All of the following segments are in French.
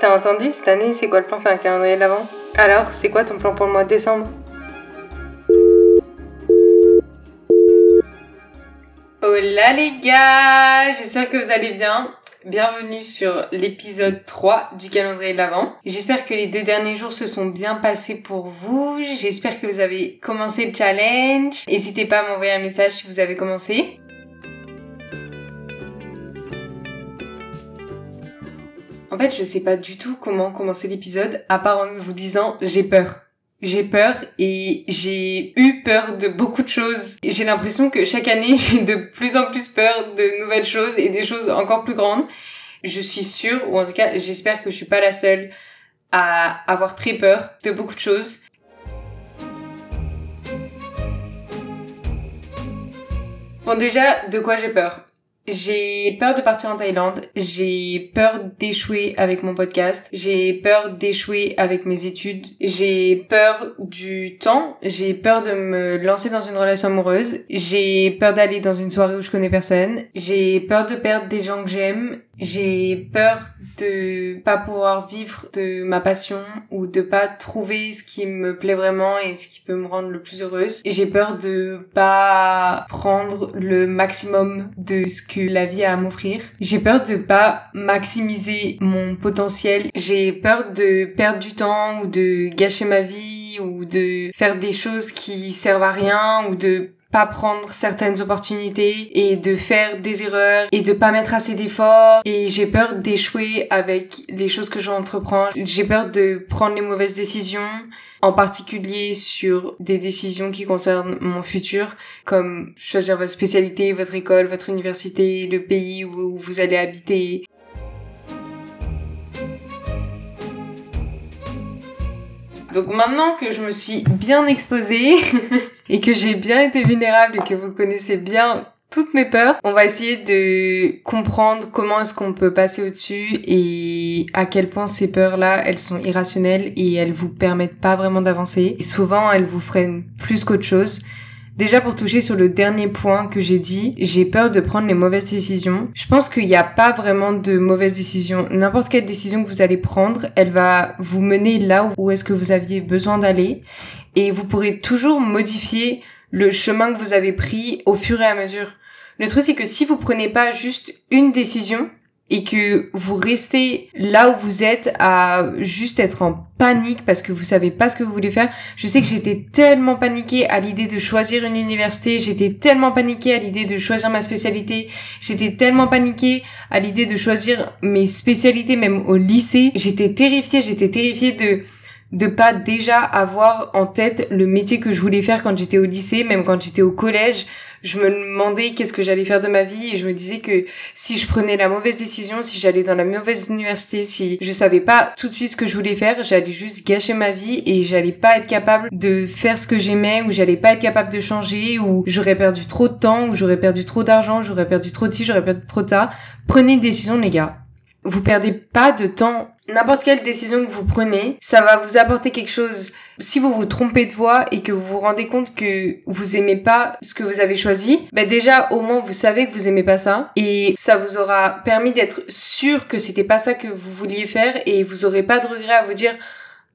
T'as entendu cette année, c'est quoi le plan? Faire un calendrier de l'avant Alors, c'est quoi ton plan pour le mois de décembre? Hola les gars, j'espère que vous allez bien. Bienvenue sur l'épisode 3 du calendrier de l'Avent. J'espère que les deux derniers jours se sont bien passés pour vous. J'espère que vous avez commencé le challenge. N'hésitez pas à m'envoyer un message si vous avez commencé. En fait, je sais pas du tout comment commencer l'épisode, à part en vous disant j'ai peur. J'ai peur et j'ai eu peur de beaucoup de choses. J'ai l'impression que chaque année, j'ai de plus en plus peur de nouvelles choses et des choses encore plus grandes. Je suis sûre, ou en tout cas, j'espère que je suis pas la seule à avoir très peur de beaucoup de choses. Bon déjà, de quoi j'ai peur? J'ai peur de partir en Thaïlande, j'ai peur d'échouer avec mon podcast, j'ai peur d'échouer avec mes études, j'ai peur du temps, j'ai peur de me lancer dans une relation amoureuse, j'ai peur d'aller dans une soirée où je connais personne, j'ai peur de perdre des gens que j'aime, j'ai peur de pas pouvoir vivre de ma passion ou de pas trouver ce qui me plaît vraiment et ce qui peut me rendre le plus heureuse. J'ai peur de pas prendre le maximum de ce que la vie a à m'offrir. J'ai peur de pas maximiser mon potentiel. J'ai peur de perdre du temps ou de gâcher ma vie ou de faire des choses qui servent à rien ou de pas prendre certaines opportunités et de faire des erreurs et de pas mettre assez d'efforts et j'ai peur d'échouer avec les choses que j'entreprends. J'ai peur de prendre les mauvaises décisions, en particulier sur des décisions qui concernent mon futur, comme choisir votre spécialité, votre école, votre université, le pays où vous allez habiter, Donc maintenant que je me suis bien exposée et que j'ai bien été vulnérable et que vous connaissez bien toutes mes peurs, on va essayer de comprendre comment est-ce qu'on peut passer au-dessus et à quel point ces peurs-là, elles sont irrationnelles et elles vous permettent pas vraiment d'avancer. souvent, elles vous freinent plus qu'autre chose. Déjà pour toucher sur le dernier point que j'ai dit, j'ai peur de prendre les mauvaises décisions. Je pense qu'il n'y a pas vraiment de mauvaises décisions. N'importe quelle décision que vous allez prendre, elle va vous mener là où est-ce que vous aviez besoin d'aller et vous pourrez toujours modifier le chemin que vous avez pris au fur et à mesure. Le truc c'est que si vous prenez pas juste une décision, et que vous restez là où vous êtes à juste être en panique parce que vous savez pas ce que vous voulez faire. Je sais que j'étais tellement paniquée à l'idée de choisir une université, j'étais tellement paniquée à l'idée de choisir ma spécialité, j'étais tellement paniquée à l'idée de choisir mes spécialités même au lycée. J'étais terrifiée, j'étais terrifiée de de pas déjà avoir en tête le métier que je voulais faire quand j'étais au lycée, même quand j'étais au collège je me demandais qu'est-ce que j'allais faire de ma vie et je me disais que si je prenais la mauvaise décision, si j'allais dans la mauvaise université, si je savais pas tout de suite ce que je voulais faire, j'allais juste gâcher ma vie et j'allais pas être capable de faire ce que j'aimais ou j'allais pas être capable de changer ou j'aurais perdu trop de temps ou j'aurais perdu trop d'argent, j'aurais perdu trop de ci, j'aurais perdu trop de ça. Prenez une décision les gars. Vous perdez pas de temps. N'importe quelle décision que vous prenez, ça va vous apporter quelque chose. Si vous vous trompez de voie et que vous vous rendez compte que vous aimez pas ce que vous avez choisi, bah déjà au moins vous savez que vous aimez pas ça et ça vous aura permis d'être sûr que c'était pas ça que vous vouliez faire et vous aurez pas de regret à vous dire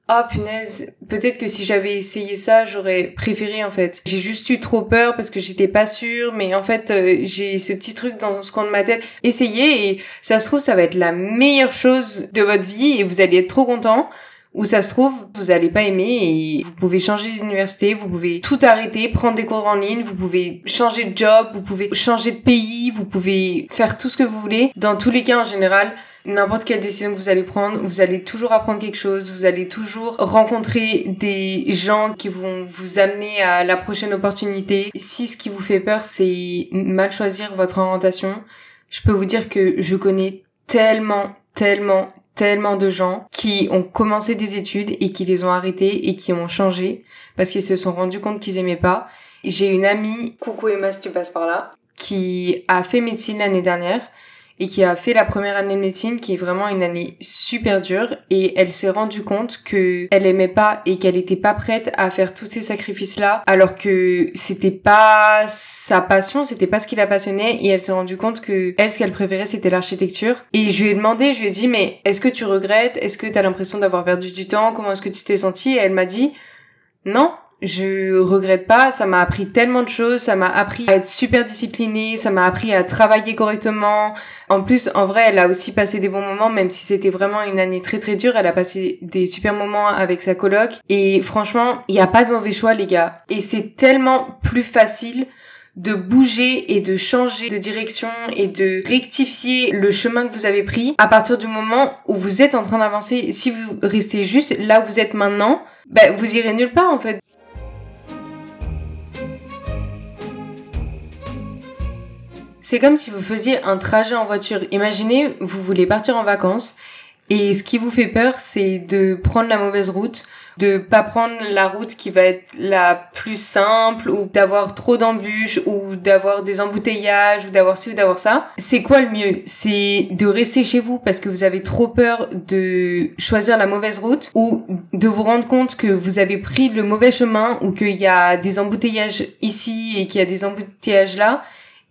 oh, punaise, peut-être que si j'avais essayé ça, j'aurais préféré en fait. J'ai juste eu trop peur parce que j'étais pas sûre, mais en fait, euh, j'ai ce petit truc dans ce coin de ma tête. Essayez et ça se trouve, ça va être la meilleure chose de votre vie et vous allez être trop content ou ça se trouve, vous allez pas aimer et vous pouvez changer d'université, vous pouvez tout arrêter, prendre des cours en ligne, vous pouvez changer de job, vous pouvez changer de pays, vous pouvez faire tout ce que vous voulez. Dans tous les cas, en général, n'importe quelle décision que vous allez prendre, vous allez toujours apprendre quelque chose, vous allez toujours rencontrer des gens qui vont vous amener à la prochaine opportunité. Si ce qui vous fait peur, c'est mal choisir votre orientation, je peux vous dire que je connais tellement, tellement, tellement de gens qui ont commencé des études et qui les ont arrêtées et qui ont changé parce qu'ils se sont rendus compte qu'ils aimaient pas. J'ai une amie, coucou Emma si tu passes par là, qui a fait médecine l'année dernière et qui a fait la première année de médecine qui est vraiment une année super dure. Et elle s'est rendue compte que elle aimait pas et qu'elle était pas prête à faire tous ces sacrifices là alors que c'était pas sa passion, c'était pas ce qui la passionnait. Et elle s'est rendue compte que elle ce qu'elle préférait c'était l'architecture. Et je lui ai demandé, je lui ai dit mais est-ce que tu regrettes? Est-ce que tu as l'impression d'avoir perdu du temps? Comment est-ce que tu t'es sentie? Et elle m'a dit non, je regrette pas, ça m'a appris tellement de choses, ça m'a appris à être super disciplinée, ça m'a appris à travailler correctement. En plus, en vrai, elle a aussi passé des bons moments, même si c'était vraiment une année très très dure, elle a passé des super moments avec sa coloc. Et franchement, il n'y a pas de mauvais choix, les gars. Et c'est tellement plus facile de bouger et de changer de direction et de rectifier le chemin que vous avez pris à partir du moment où vous êtes en train d'avancer. Si vous restez juste là où vous êtes maintenant, ben, vous irez nulle part en fait. C'est comme si vous faisiez un trajet en voiture. Imaginez, vous voulez partir en vacances et ce qui vous fait peur, c'est de prendre la mauvaise route, de pas prendre la route qui va être la plus simple ou d'avoir trop d'embûches ou d'avoir des embouteillages ou d'avoir ci ou d'avoir ça. C'est quoi le mieux? C'est de rester chez vous parce que vous avez trop peur de choisir la mauvaise route ou de vous rendre compte que vous avez pris le mauvais chemin ou qu'il y a des embouteillages ici et qu'il y a des embouteillages là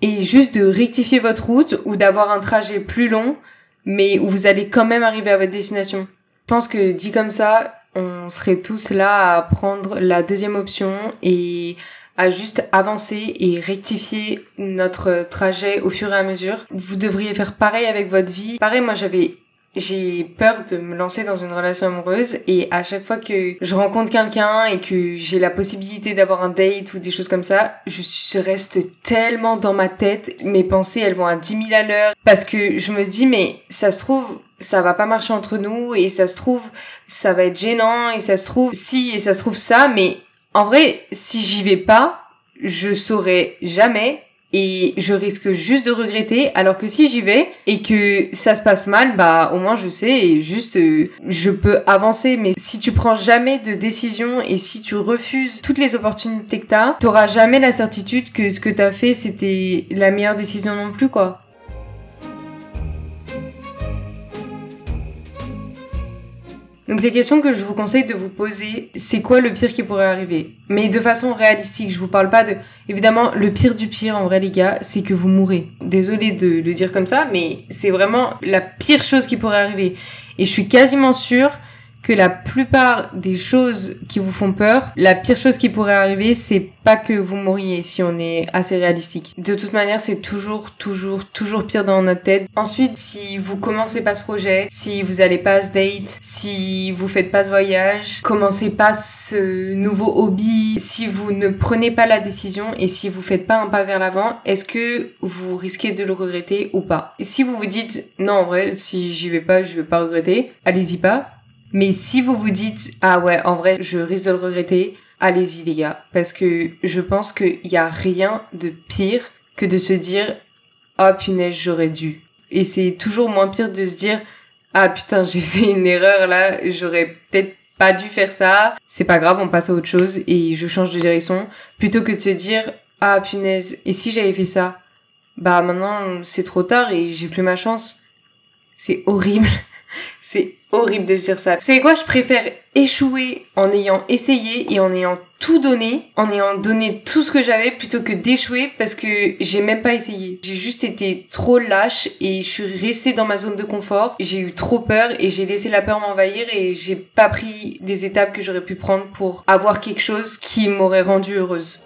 et juste de rectifier votre route ou d'avoir un trajet plus long, mais où vous allez quand même arriver à votre destination. Je pense que dit comme ça, on serait tous là à prendre la deuxième option et à juste avancer et rectifier notre trajet au fur et à mesure. Vous devriez faire pareil avec votre vie. Pareil, moi j'avais j'ai peur de me lancer dans une relation amoureuse et à chaque fois que je rencontre quelqu'un et que j'ai la possibilité d'avoir un date ou des choses comme ça, je reste tellement dans ma tête, mes pensées elles vont à 10 000 à l'heure. Parce que je me dis mais ça se trouve ça va pas marcher entre nous et ça se trouve ça va être gênant et ça se trouve si et ça se trouve ça. Mais en vrai si j'y vais pas je saurais jamais et je risque juste de regretter alors que si j'y vais et que ça se passe mal bah au moins je sais et juste euh, je peux avancer. Mais si tu prends jamais de décision et si tu refuses toutes les opportunités que t'as t'auras jamais la certitude que ce que t'as fait c'était la meilleure décision non plus quoi Donc les questions que je vous conseille de vous poser, c'est quoi le pire qui pourrait arriver? Mais de façon réalistique, je vous parle pas de... Évidemment, le pire du pire en vrai les gars, c'est que vous mourrez. Désolée de le dire comme ça, mais c'est vraiment la pire chose qui pourrait arriver. Et je suis quasiment sûre que la plupart des choses qui vous font peur, la pire chose qui pourrait arriver, c'est pas que vous mouriez si on est assez réalistique. De toute manière, c'est toujours, toujours, toujours pire dans notre tête. Ensuite, si vous commencez pas ce projet, si vous allez pas ce date, si vous faites pas ce voyage, commencez pas ce nouveau hobby, si vous ne prenez pas la décision et si vous faites pas un pas vers l'avant, est-ce que vous risquez de le regretter ou pas? Et si vous vous dites, non, en vrai, si j'y vais pas, je vais pas regretter, allez-y pas mais si vous vous dites, ah ouais, en vrai, je risque de le regretter, allez-y les gars. Parce que je pense qu'il n'y a rien de pire que de se dire, oh punaise, j'aurais dû. Et c'est toujours moins pire de se dire, ah putain, j'ai fait une erreur là, j'aurais peut-être pas dû faire ça. C'est pas grave, on passe à autre chose et je change de direction. Plutôt que de se dire, ah punaise, et si j'avais fait ça? Bah maintenant, c'est trop tard et j'ai plus ma chance. C'est horrible. C'est horrible de dire ça. Savez quoi, je préfère échouer en ayant essayé et en ayant tout donné, en ayant donné tout ce que j'avais plutôt que d'échouer parce que j'ai même pas essayé. J'ai juste été trop lâche et je suis restée dans ma zone de confort. J'ai eu trop peur et j'ai laissé la peur m'envahir et j'ai pas pris des étapes que j'aurais pu prendre pour avoir quelque chose qui m'aurait rendue heureuse.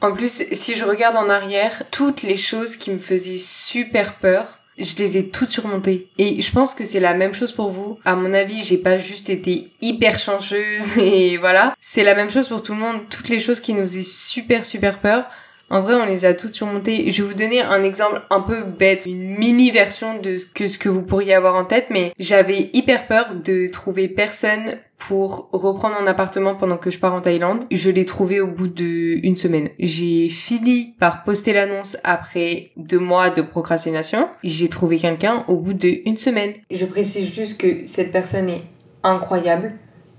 En plus, si je regarde en arrière, toutes les choses qui me faisaient super peur, je les ai toutes surmontées. Et je pense que c'est la même chose pour vous. À mon avis, j'ai pas juste été hyper chanceuse et voilà. C'est la même chose pour tout le monde. Toutes les choses qui nous faisaient super super peur, en vrai, on les a toutes surmontées. Je vais vous donner un exemple un peu bête, une mini version de ce que, ce que vous pourriez avoir en tête, mais j'avais hyper peur de trouver personne pour reprendre un appartement pendant que je pars en Thaïlande. Je l'ai trouvé au bout d'une semaine. J'ai fini par poster l'annonce après deux mois de procrastination. J'ai trouvé quelqu'un au bout d'une semaine. Je précise juste que cette personne est incroyable.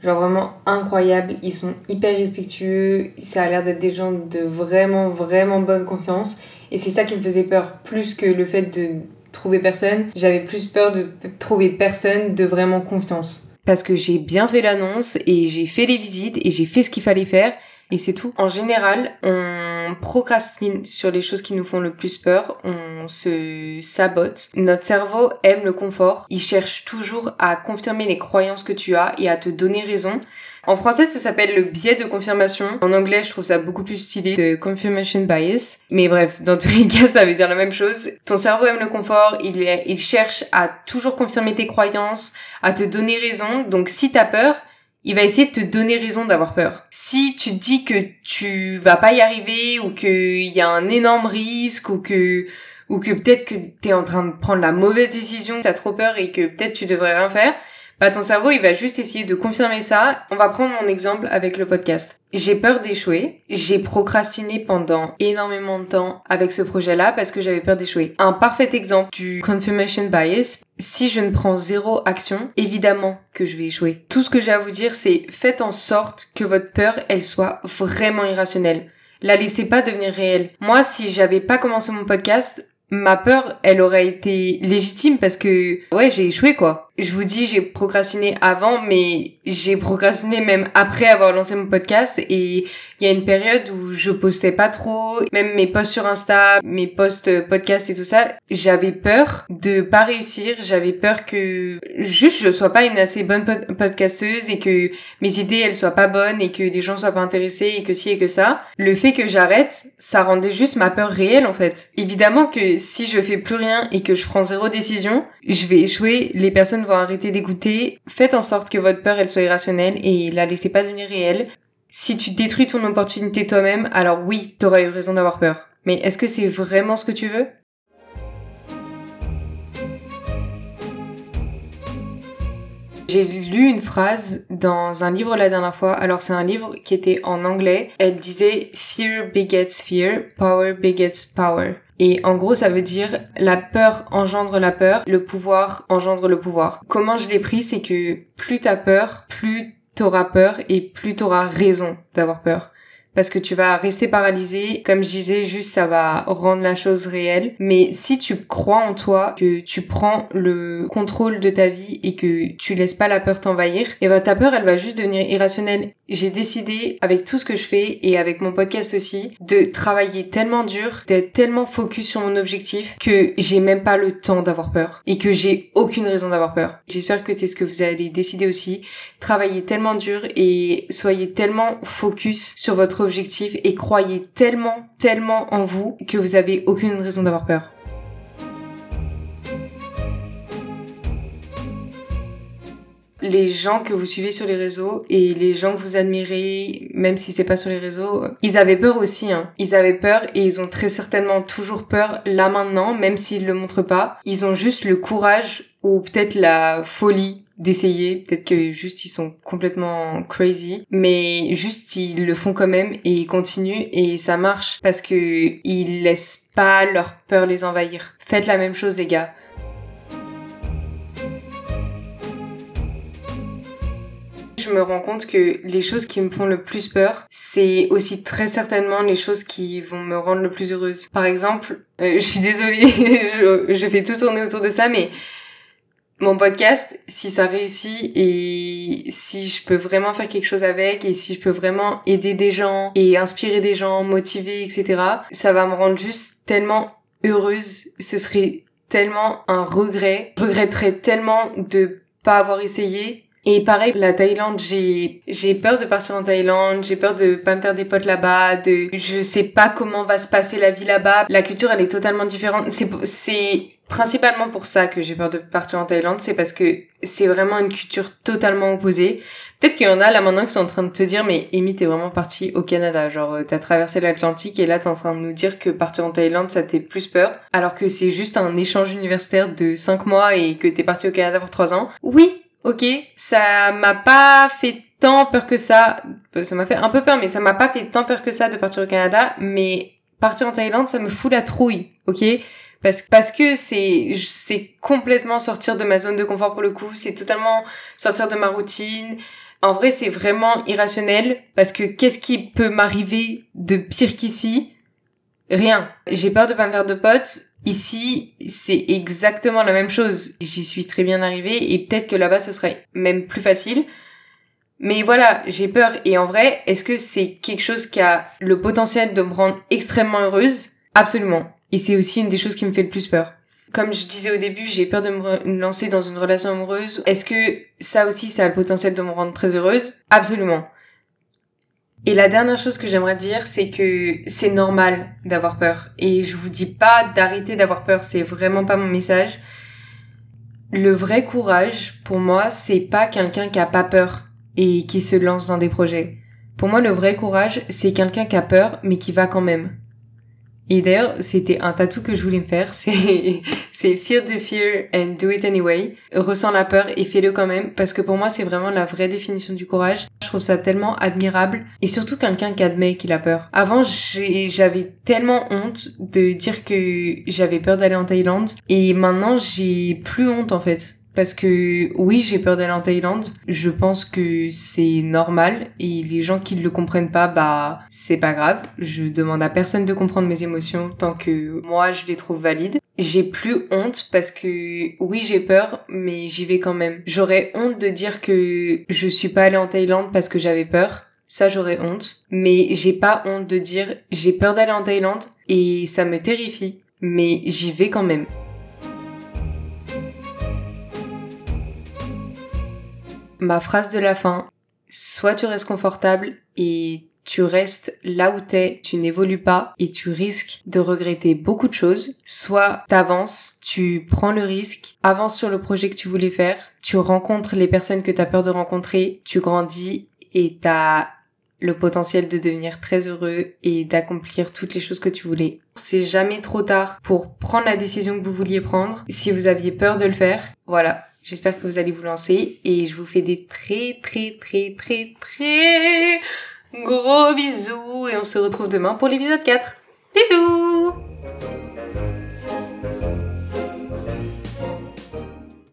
Genre vraiment incroyables, ils sont hyper respectueux, ça a l'air d'être des gens de vraiment, vraiment bonne confiance. Et c'est ça qui me faisait peur, plus que le fait de trouver personne. J'avais plus peur de trouver personne de vraiment confiance. Parce que j'ai bien fait l'annonce et j'ai fait les visites et j'ai fait ce qu'il fallait faire et c'est tout. En général, on procrastine sur les choses qui nous font le plus peur, on se sabote. Notre cerveau aime le confort, il cherche toujours à confirmer les croyances que tu as et à te donner raison. En français, ça s'appelle le biais de confirmation. En anglais, je trouve ça beaucoup plus stylé, de confirmation bias. Mais bref, dans tous les cas, ça veut dire la même chose. Ton cerveau aime le confort, il, il cherche à toujours confirmer tes croyances, à te donner raison. Donc si t'as peur, il va essayer de te donner raison d'avoir peur. Si tu te dis que tu vas pas y arriver ou qu'il y a un énorme risque ou que ou que peut-être que t'es en train de prendre la mauvaise décision, t'as trop peur et que peut-être tu devrais rien faire, bah ton cerveau il va juste essayer de confirmer ça. On va prendre mon exemple avec le podcast. J'ai peur d'échouer. J'ai procrastiné pendant énormément de temps avec ce projet-là parce que j'avais peur d'échouer. Un parfait exemple du confirmation bias. Si je ne prends zéro action, évidemment que je vais échouer. Tout ce que j'ai à vous dire, c'est faites en sorte que votre peur, elle soit vraiment irrationnelle. La laissez pas devenir réelle. Moi, si j'avais pas commencé mon podcast, ma peur, elle aurait été légitime parce que, ouais, j'ai échoué, quoi je vous dis, j'ai procrastiné avant, mais j'ai procrastiné même après avoir lancé mon podcast et il y a une période où je postais pas trop, même mes posts sur Insta, mes posts podcast et tout ça, j'avais peur de pas réussir, j'avais peur que juste je sois pas une assez bonne podcasteuse et que mes idées elles soient pas bonnes et que des gens soient pas intéressés et que si et que ça. Le fait que j'arrête, ça rendait juste ma peur réelle en fait. Évidemment que si je fais plus rien et que je prends zéro décision, je vais échouer, les personnes vont arrêter d'écouter. Faites en sorte que votre peur elle soit irrationnelle et la laissez pas devenir réelle. Si tu détruis ton opportunité toi-même, alors oui, t'auras eu raison d'avoir peur. Mais est-ce que c'est vraiment ce que tu veux? J'ai lu une phrase dans un livre la dernière fois. Alors c'est un livre qui était en anglais. Elle disait Fear begets fear, power begets power. Et en gros, ça veut dire la peur engendre la peur, le pouvoir engendre le pouvoir. Comment je l'ai pris, c'est que plus t'as peur, plus t'auras peur et plus t'auras raison d'avoir peur parce que tu vas rester paralysé. Comme je disais, juste ça va rendre la chose réelle. Mais si tu crois en toi, que tu prends le contrôle de ta vie et que tu laisses pas la peur t'envahir, et eh ben ta peur elle va juste devenir irrationnelle. J'ai décidé avec tout ce que je fais et avec mon podcast aussi de travailler tellement dur, d'être tellement focus sur mon objectif que j'ai même pas le temps d'avoir peur et que j'ai aucune raison d'avoir peur. J'espère que c'est ce que vous allez décider aussi. Travaillez tellement dur et soyez tellement focus sur votre objectif et croyez tellement, tellement en vous que vous avez aucune raison d'avoir peur. les gens que vous suivez sur les réseaux et les gens que vous admirez, même si c'est pas sur les réseaux, ils avaient peur aussi. Hein. Ils avaient peur et ils ont très certainement toujours peur là maintenant, même s'ils le montrent pas. Ils ont juste le courage ou peut-être la folie d'essayer. Peut-être que juste ils sont complètement crazy, mais juste ils le font quand même et ils continuent et ça marche parce que ils laissent pas leur peur les envahir. Faites la même chose les gars. je me rends compte que les choses qui me font le plus peur, c'est aussi très certainement les choses qui vont me rendre le plus heureuse. Par exemple, euh, je suis désolée, je, je fais tout tourner autour de ça, mais mon podcast, si ça réussit et si je peux vraiment faire quelque chose avec et si je peux vraiment aider des gens et inspirer des gens, motiver, etc., ça va me rendre juste tellement heureuse. Ce serait tellement un regret. Je regretterais tellement de pas avoir essayé. Et pareil, la Thaïlande, j'ai, j'ai peur de partir en Thaïlande, j'ai peur de pas me faire des potes là-bas, de, je sais pas comment va se passer la vie là-bas. La culture, elle est totalement différente. C'est, c'est principalement pour ça que j'ai peur de partir en Thaïlande, c'est parce que c'est vraiment une culture totalement opposée. Peut-être qu'il y en a là maintenant qui sont en train de te dire mais Amy t'es vraiment partie au Canada, genre euh, t'as traversé l'Atlantique et là t'es en train de nous dire que partir en Thaïlande ça t'est plus peur, alors que c'est juste un échange universitaire de 5 mois et que t'es parti au Canada pour 3 ans. Oui, ok, ça m'a pas fait tant peur que ça, euh, ça m'a fait un peu peur mais ça m'a pas fait tant peur que ça de partir au Canada, mais partir en Thaïlande ça me fout la trouille, ok? Parce, parce que c'est, c'est complètement sortir de ma zone de confort pour le coup, c'est totalement sortir de ma routine. En vrai, c'est vraiment irrationnel parce que qu'est-ce qui peut m'arriver de pire qu'ici? Rien. J'ai peur de pas me faire de potes. Ici, c'est exactement la même chose. J'y suis très bien arrivée et peut-être que là-bas, ce serait même plus facile. Mais voilà, j'ai peur. Et en vrai, est-ce que c'est quelque chose qui a le potentiel de me rendre extrêmement heureuse? Absolument. Et c'est aussi une des choses qui me fait le plus peur. Comme je disais au début, j'ai peur de me lancer dans une relation amoureuse. Est-ce que ça aussi, ça a le potentiel de me rendre très heureuse? Absolument. Et la dernière chose que j'aimerais dire, c'est que c'est normal d'avoir peur. Et je vous dis pas d'arrêter d'avoir peur, c'est vraiment pas mon message. Le vrai courage, pour moi, c'est pas quelqu'un qui a pas peur et qui se lance dans des projets. Pour moi, le vrai courage, c'est quelqu'un qui a peur, mais qui va quand même. Et d'ailleurs, c'était un tatou que je voulais me faire, c'est, c'est Feel the fear and do it anyway. Ressens la peur et fais-le quand même, parce que pour moi, c'est vraiment la vraie définition du courage. Je trouve ça tellement admirable, et surtout quelqu'un qui admet qu'il a peur. Avant, j'avais tellement honte de dire que j'avais peur d'aller en Thaïlande, et maintenant, j'ai plus honte en fait. Parce que oui, j'ai peur d'aller en Thaïlande. Je pense que c'est normal et les gens qui ne le comprennent pas, bah c'est pas grave. Je demande à personne de comprendre mes émotions tant que moi je les trouve valides. J'ai plus honte parce que oui, j'ai peur, mais j'y vais quand même. J'aurais honte de dire que je suis pas allée en Thaïlande parce que j'avais peur. Ça, j'aurais honte. Mais j'ai pas honte de dire j'ai peur d'aller en Thaïlande et ça me terrifie. Mais j'y vais quand même. Ma phrase de la fin. Soit tu restes confortable et tu restes là où t'es, tu n'évolues pas et tu risques de regretter beaucoup de choses. Soit t'avances, tu prends le risque, avances sur le projet que tu voulais faire, tu rencontres les personnes que t'as peur de rencontrer, tu grandis et t'as le potentiel de devenir très heureux et d'accomplir toutes les choses que tu voulais. C'est jamais trop tard pour prendre la décision que vous vouliez prendre. Si vous aviez peur de le faire, voilà, J'espère que vous allez vous lancer et je vous fais des très très très très très gros bisous et on se retrouve demain pour l'épisode 4. Bisous